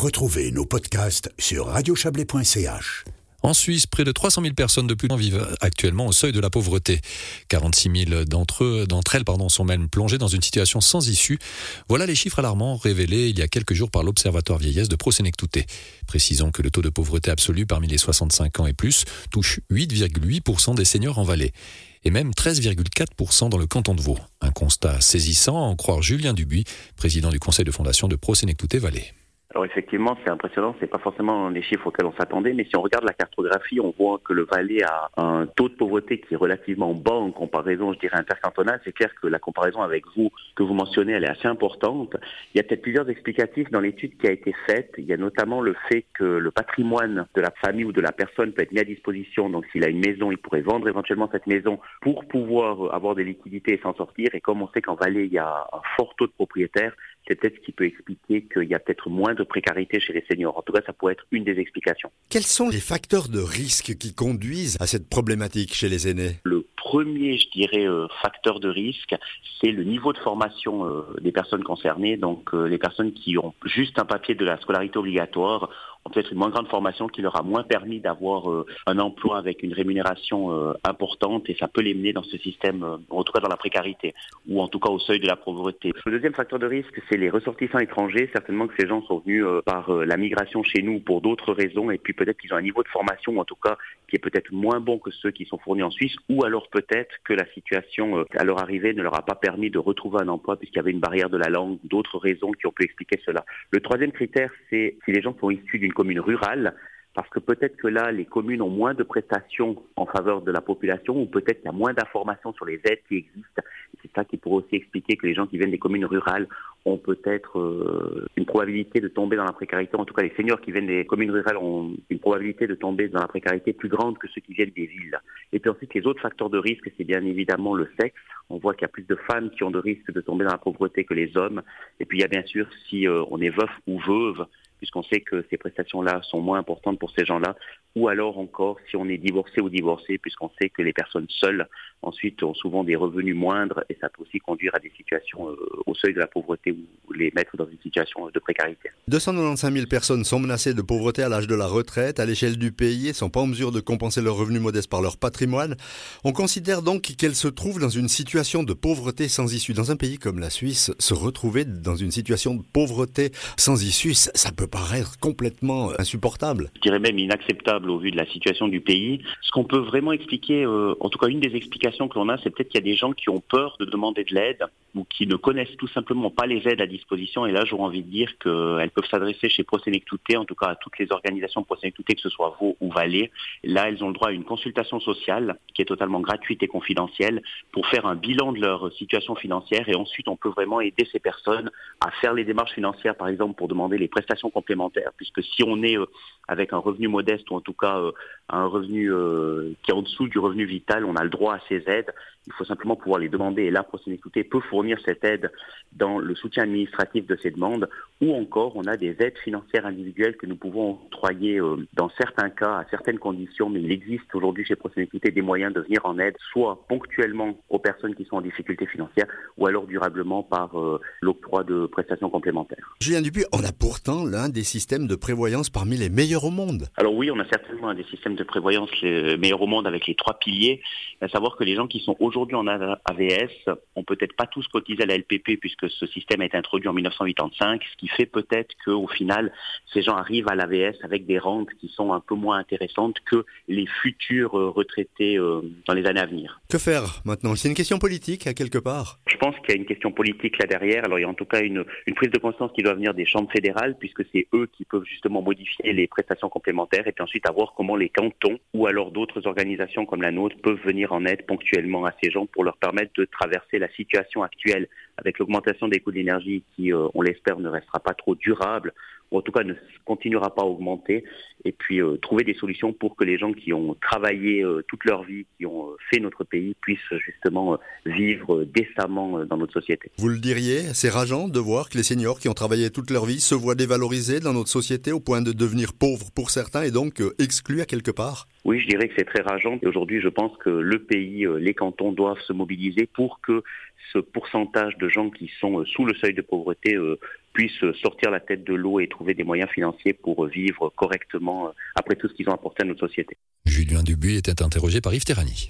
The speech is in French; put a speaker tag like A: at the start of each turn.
A: Retrouvez nos podcasts sur radiochablais.ch.
B: En Suisse, près de 300 000 personnes de plus vivent actuellement au seuil de la pauvreté. 46 000 d'entre elles, pardon, sont même plongées dans une situation sans issue. Voilà les chiffres alarmants révélés il y a quelques jours par l'Observatoire vieillesse de Prosénectouté. Précisons que le taux de pauvreté absolu parmi les 65 ans et plus touche 8,8% des seniors en Valais et même 13,4% dans le canton de Vaud. Un constat saisissant à en croire Julien Dubuis, président du conseil de fondation de Prosénectouté-Valais.
C: Alors effectivement, c'est impressionnant. C'est pas forcément les chiffres auxquels on s'attendait, mais si on regarde la cartographie, on voit que le Valais a un taux de pauvreté qui est relativement bas en comparaison, je dirais, intercantonale. C'est clair que la comparaison avec vous que vous mentionnez, elle est assez importante. Il y a peut-être plusieurs explicatifs dans l'étude qui a été faite. Il y a notamment le fait que le patrimoine de la famille ou de la personne peut être mis à disposition. Donc s'il a une maison, il pourrait vendre éventuellement cette maison pour pouvoir avoir des liquidités et s'en sortir. Et comme on sait qu'en Valais, il y a un fort taux de propriétaires, c'est peut-être ce qui peut expliquer qu'il y a peut-être moins de précarité chez les seniors. En tout cas, ça pourrait être une des explications.
D: Quels sont les facteurs de risque qui conduisent à cette problématique chez les aînés?
C: Le premier, je dirais, euh, facteur de risque, c'est le niveau de formation euh, des personnes concernées. Donc, euh, les personnes qui ont juste un papier de la scolarité obligatoire ont peut-être une moins grande formation qui leur a moins permis d'avoir euh, un emploi avec une rémunération euh, importante et ça peut les mener dans ce système, euh, en tout cas dans la précarité ou en tout cas au seuil de la pauvreté. Le deuxième facteur de risque, c'est les ressortissants étrangers. Certainement que ces gens sont venus par la migration chez nous pour d'autres raisons et puis peut-être qu'ils ont un niveau de formation en tout cas qui est peut-être moins bon que ceux qui sont fournis en Suisse ou alors peut-être que la situation à leur arrivée ne leur a pas permis de retrouver un emploi puisqu'il y avait une barrière de la langue, d'autres raisons qui ont pu expliquer cela. Le troisième critère, c'est si les gens sont issus d'une commune rurale, parce que peut-être que là, les communes ont moins de prestations en faveur de la population, ou peut-être qu'il y a moins d'informations sur les aides qui existent. C'est ça qui pourrait aussi expliquer que les gens qui viennent des communes rurales ont peut-être euh, une probabilité de tomber dans la précarité. En tout cas, les seniors qui viennent des communes rurales ont une probabilité de tomber dans la précarité plus grande que ceux qui viennent des villes. Et puis ensuite, les autres facteurs de risque, c'est bien évidemment le sexe. On voit qu'il y a plus de femmes qui ont de risques de tomber dans la pauvreté que les hommes. Et puis il y a bien sûr, si euh, on est veuf ou veuve, puisqu'on sait que ces prestations-là sont moins importantes pour ces gens-là, ou alors encore si on est divorcé ou divorcé, puisqu'on sait que les personnes seules ensuite ont souvent des revenus moindres et ça peut aussi conduire à des situations euh, au seuil de la pauvreté ou les mettre dans une situation de précarité.
D: 295 000 personnes sont menacées de pauvreté à l'âge de la retraite à l'échelle du pays et sont pas en mesure de compenser leurs revenus modestes par leur patrimoine. On considère donc qu'elles se trouvent dans une situation de pauvreté sans issue. Dans un pays comme la Suisse, se retrouver dans une situation de pauvreté sans issue, ça peut paraître complètement insupportable.
C: Je dirais même inacceptable au vu de la situation du pays. Ce qu'on peut vraiment expliquer, euh, en tout cas une des explications que l'on a, c'est peut-être qu'il y a des gens qui ont peur de demander de l'aide ou qui ne connaissent tout simplement pas les aides à disposition. Et là, j'aurais envie de dire qu'elles peuvent s'adresser chez Prosénectouté, en tout cas à toutes les organisations Prosénectouté, que ce soit Vaud ou Valais. Là, elles ont le droit à une consultation sociale qui est totalement gratuite et confidentielle pour faire un bilan de leur situation financière. Et ensuite, on peut vraiment aider ces personnes à faire les démarches financières, par exemple, pour demander les prestations complémentaires, puisque si on est euh, avec un revenu modeste ou en tout cas euh, un revenu euh, qui est en dessous du revenu vital, on a le droit à ces aides. Il faut simplement pouvoir les demander et là, Prosénectouté peut fournir cette aide dans le soutien administratif de ces demandes ou encore on a des aides financières individuelles que nous pouvons octroyer euh, dans certains cas à certaines conditions, mais il existe aujourd'hui chez Prosénectouté des moyens de venir en aide, soit ponctuellement aux personnes qui sont en difficulté financière ou alors durablement par l'octroi de prestations complémentaires.
D: Julien Dupuis, on a pourtant l'un des systèmes de prévoyance parmi les meilleurs au monde.
C: Alors oui, on a certainement un des systèmes de prévoyance les meilleurs au monde avec les trois piliers, à savoir que les gens qui sont aujourd'hui en AVS ont peut-être pas tous cotisé à la LPP puisque ce système a été introduit en 1985, ce qui fait peut-être qu'au final, ces gens arrivent à l'AVS avec des rentes qui sont un peu moins intéressantes que les futurs euh, retraités euh, dans les années à venir.
D: Que faire maintenant? C'est une question politique à quelque part?
C: Je pense qu'il y a une question politique là derrière. Alors il y a en tout cas une, une prise de conscience qui doit venir des chambres fédérales puisque c'est eux qui peuvent justement modifier les prestations complémentaires et puis ensuite à voir comment les cantons ou alors d'autres organisations comme la nôtre peuvent venir en aide ponctuellement à ces gens pour leur permettre de traverser la situation actuelle avec l'augmentation des coûts d'énergie qui, euh, on l'espère, ne restera pas trop durable ou en tout cas ne continuera pas à augmenter, et puis euh, trouver des solutions pour que les gens qui ont travaillé euh, toute leur vie, qui ont fait notre pays, puissent justement vivre décemment dans notre société.
D: Vous le diriez, c'est rageant de voir que les seniors qui ont travaillé toute leur vie se voient dévalorisés dans notre société au point de devenir pauvres pour certains et donc euh, exclu à quelque part
C: oui, je dirais que c'est très rageant. Aujourd'hui, je pense que le pays, euh, les cantons doivent se mobiliser pour que ce pourcentage de gens qui sont sous le seuil de pauvreté puissent sortir la tête de l'eau et trouver des moyens financiers pour vivre correctement après tout ce qu'ils ont apporté à notre société.
B: Julien Dubuis était interrogé par Yves Terrani.